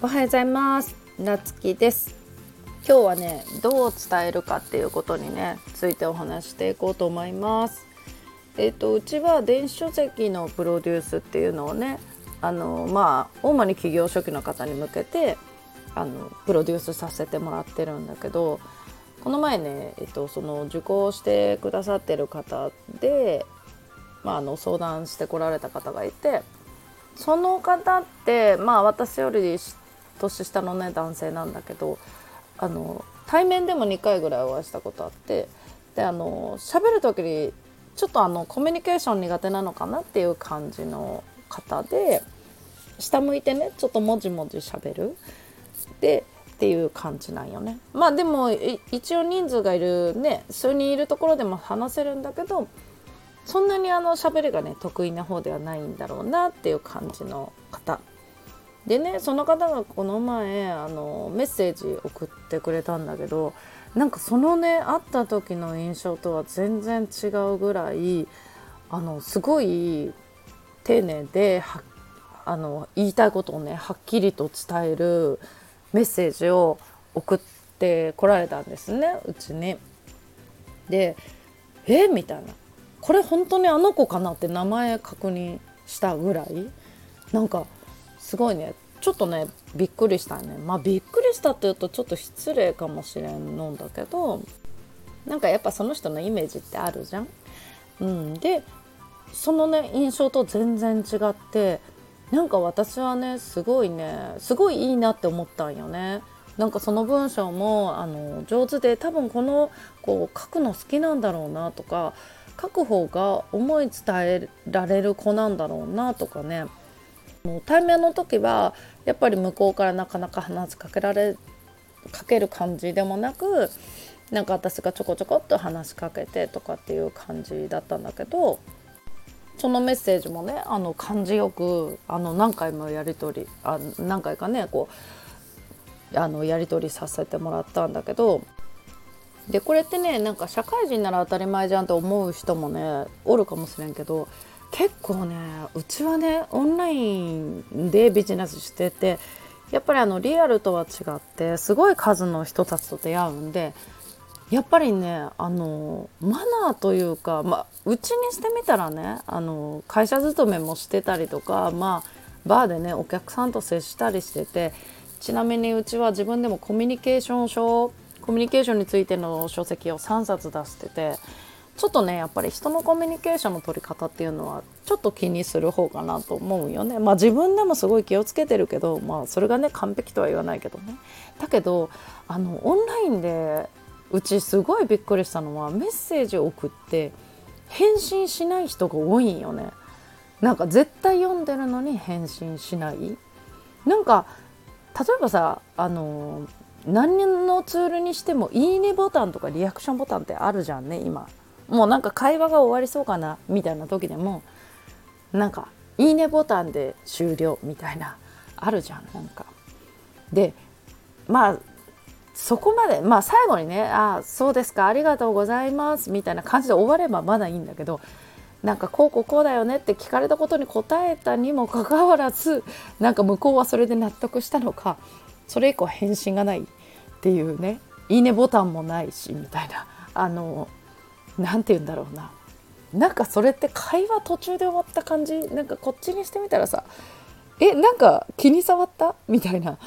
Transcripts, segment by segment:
おはようございます。なつきです。今日はねどう伝えるかっていうことにねついてお話していこうと思います。えっ、とうちは電子書籍のプロデュースっていうのをねあのまあ主に企業初期の方に向けてあのプロデュースさせてもらってるんだけどこの前ね、えっと、その受講してくださってる方で、まあ、あの相談してこられた方がいてその方ってまあ私より年下のね男性なんだけどあの対面でも2回ぐらいお会いしたことあってであの喋る時にちょっとあのコミュニケーション苦手なのかなっていう感じの方で下向いてねちょっともじもじしゃべる。でっていう感じなんよね。まあでも一応人数がいるね数人いるところでも話せるんだけどそんなにあの喋りがね得意な方ではないんだろうなっていう感じの方。でねその方がこの前あのメッセージ送ってくれたんだけどなんかそのね会った時の印象とは全然違うぐらいあのすごい丁寧であの言いたいことをねはっきりと伝えるメッセージを送ってこられたんですねうちに。で「えみたいな「これ本当にあの子かな?」って名前確認したぐらいなんかすごいねちょっとねびっくりしたねまあびっくりしたって言うとちょっと失礼かもしれんのんだけどなんかやっぱその人のイメージってあるじゃん。うん、でそのね印象と全然違ってなんか私はねすごいねすごいいいなって思ったんよね。なんかその文章もあの上手で多分このこう書くの好きなんだろうなとか書く方が思い伝えられる子なんだろうなとかね対面の時はやっぱり向こうからなかなか話しかけられかける感じでもなくなんか私がちょこちょこっと話しかけてとかっていう感じだったんだけどそのメッセージもねあの感じよくあの何回もやり取りあ何回かねこうあのやり取りさせてもらったんだけどでこれってねなんか社会人なら当たり前じゃんって思う人もねおるかもしれんけど結構ねうちはねオンラインでビジネスしててやっぱりあのリアルとは違ってすごい数の人たちと出会うんでやっぱりねあのマナーというか、まあ、うちにしてみたらねあの会社勤めもしてたりとか、まあ、バーでねお客さんと接したりしててちなみにうちは自分でもコミュニケーション書コミュニケーションについての書籍を3冊出しててちょっとねやっぱり人のコミュニケーションの取り方っていうのはちょっと気にする方かなと思うよね。まあ自分でもすごい気をつけてるけどまあそれがね完璧とは言わないけどね。だけどあのオンラインでうちすごいびっくりしたのはメッセージを送って返信しない人が多いんよね。なんか絶対読んでるのに返信しない。なんか例えばさあの何のツールにしても「いいね」ボタンとかリアクションボタンってあるじゃんね今もうなんか会話が終わりそうかなみたいな時でもなんか「いいね」ボタンで終了みたいなあるじゃんなんか。でまあそこまでまあ最後にね「ああそうですかありがとうございます」みたいな感じで終わればまだいいんだけどなんかこうこうこうだよねって聞かれたことに答えたにもかかわらずなんか向こうはそれで納得したのかそれ以降返信がないっていうねいいねボタンもないしみたいなあの何て言うんだろうな。なんかそれって会話途中で終わった感じ？なんかこっちにしてみたらさえなんか気に障った？みたいな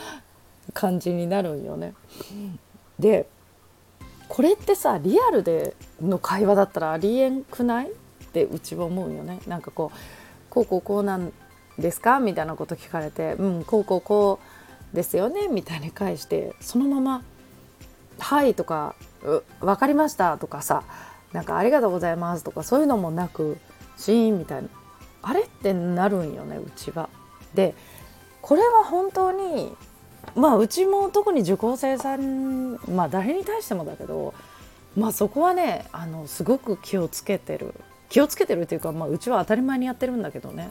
感じになるんよね。でこれってさリアルでの会話だったらありえんくない？ってうちは思うよね。なんかこうこうこうこうなんですか？みたいなこと聞かれてうんこうこうこうですよね？みたいに返してそのまま「はい」とか「分かりました」とかさなんか「ありがとうございます」とかそういうのもなくシーンみたいな。あれってなるんよねうちは。でこれは本当にまあうちも特に受講生さんまあ誰に対してもだけどまあそこはねあのすごく気をつけてる。気をつけてるっていうか、まあ、うちは当たり前にやってるんだけどね。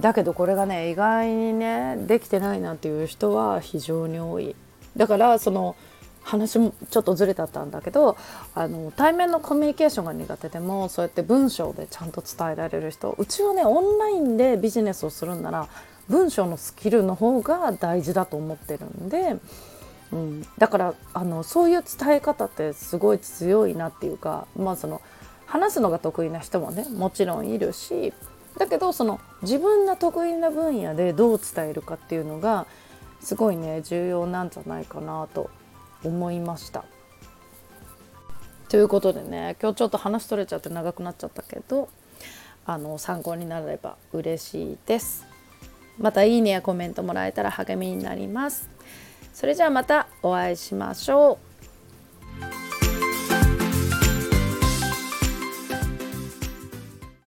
だけどこれがね意外にねできてないなっていう人は非常に多い。だからその話もちょっとずれだったんだけどあの対面のコミュニケーションが苦手でもそうやって文章でちゃんと伝えられる人うちはねオンラインでビジネスをするんなら文章のスキルの方が大事だと思ってるんで、うん、だからあのそういう伝え方ってすごい強いなっていうか、まあ、その話すのが得意な人もねもちろんいるしだけどその自分が得意な分野でどう伝えるかっていうのがすごいね重要なんじゃないかなと思いました。ということでね今日ちょっと話取れちゃって長くなっちゃったけどあの参考になれば嬉しいです。またいいねやコメントもらえたら励みになります。それじゃあまたお会いしましょう。